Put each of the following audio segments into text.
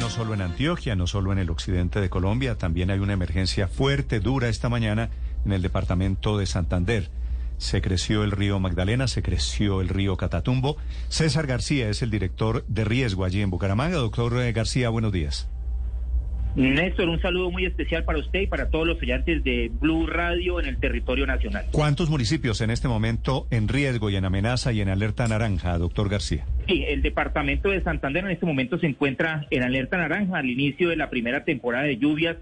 no solo en Antioquia, no solo en el occidente de Colombia, también hay una emergencia fuerte, dura esta mañana en el departamento de Santander. Se creció el río Magdalena, se creció el río Catatumbo. César García es el director de riesgo allí en Bucaramanga. Doctor eh, García, buenos días. Néstor, un saludo muy especial para usted y para todos los oyentes de Blue Radio en el territorio nacional. ¿Cuántos municipios en este momento en riesgo y en amenaza y en alerta naranja, doctor García? Sí, el departamento de Santander en este momento se encuentra en alerta naranja al inicio de la primera temporada de lluvias,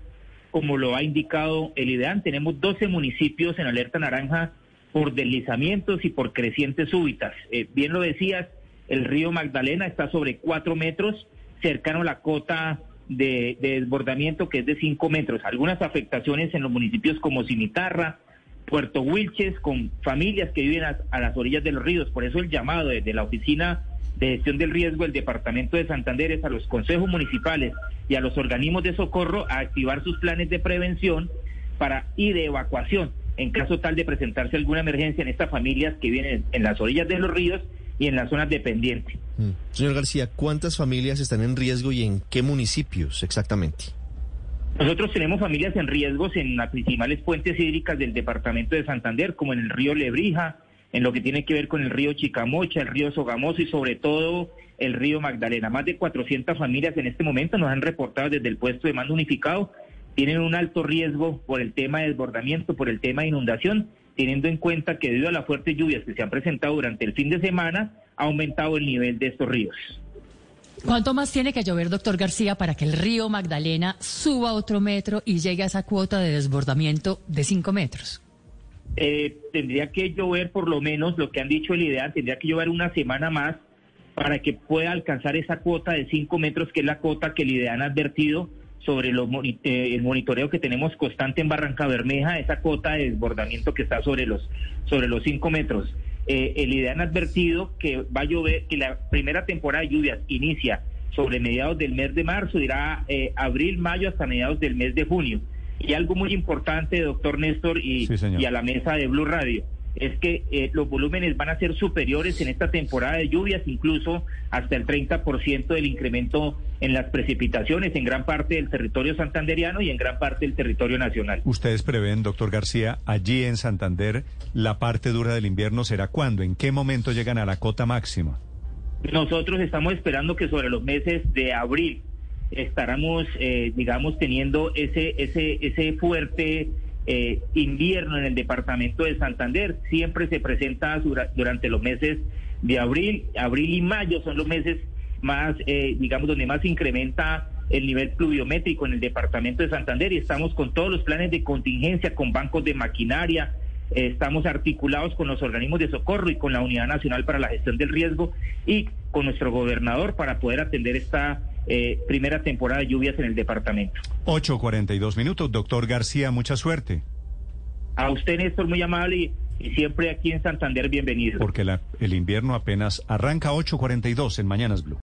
como lo ha indicado el IDEAN. Tenemos 12 municipios en alerta naranja por deslizamientos y por crecientes súbitas. Eh, bien lo decías, el río Magdalena está sobre 4 metros, cercano a la cota de, desbordamiento que es de 5 metros. Algunas afectaciones en los municipios como Cimitarra, Puerto Wilches, con familias que viven a, las orillas de los ríos. Por eso el llamado de, la Oficina de Gestión del Riesgo del Departamento de Santander es a los consejos municipales y a los organismos de socorro a activar sus planes de prevención para y de evacuación en caso tal de presentarse alguna emergencia en estas familias que vienen en las orillas de los ríos y en las zonas dependientes. Mm. Señor García, ¿cuántas familias están en riesgo y en qué municipios exactamente? Nosotros tenemos familias en riesgos en las principales fuentes hídricas del departamento de Santander, como en el río Lebrija, en lo que tiene que ver con el río Chicamocha, el río Sogamoso y sobre todo el río Magdalena. Más de 400 familias en este momento nos han reportado desde el puesto de mando unificado, tienen un alto riesgo por el tema de desbordamiento, por el tema de inundación teniendo en cuenta que debido a las fuertes lluvias que se han presentado durante el fin de semana, ha aumentado el nivel de estos ríos. ¿Cuánto más tiene que llover, doctor García, para que el río Magdalena suba otro metro y llegue a esa cuota de desbordamiento de cinco metros? Eh, tendría que llover por lo menos, lo que han dicho el ideal, tendría que llover una semana más para que pueda alcanzar esa cuota de cinco metros, que es la cuota que el IDEAN ha advertido sobre los, eh, el monitoreo que tenemos constante en Barranca Bermeja, esa cota de desbordamiento que está sobre los, sobre los cinco metros. Eh, el IDEAN ha advertido que va a llover, que la primera temporada de lluvias inicia sobre mediados del mes de marzo, dirá eh, abril, mayo hasta mediados del mes de junio. Y algo muy importante, doctor Néstor, y, y a la mesa de Blue Radio es que eh, los volúmenes van a ser superiores en esta temporada de lluvias, incluso hasta el 30% del incremento en las precipitaciones en gran parte del territorio santanderiano y en gran parte del territorio nacional. Ustedes prevén, doctor García, allí en Santander, la parte dura del invierno será cuándo, en qué momento llegan a la cota máxima. Nosotros estamos esperando que sobre los meses de abril estaremos, eh, digamos, teniendo ese, ese, ese fuerte eh, invierno en el departamento de Santander. Siempre se presenta durante los meses de abril. Abril y mayo son los meses más, eh, digamos, donde más incrementa el nivel pluviométrico en el departamento de Santander y estamos con todos los planes de contingencia, con bancos de maquinaria, eh, estamos articulados con los organismos de socorro y con la Unidad Nacional para la Gestión del Riesgo y con nuestro gobernador para poder atender esta eh, primera temporada de lluvias en el departamento. 8.42 minutos. Doctor García, mucha suerte. A usted, Néstor, muy amable y, siempre aquí en Santander, bienvenido. Porque el invierno apenas arranca 8.42 en Mañanas Blue.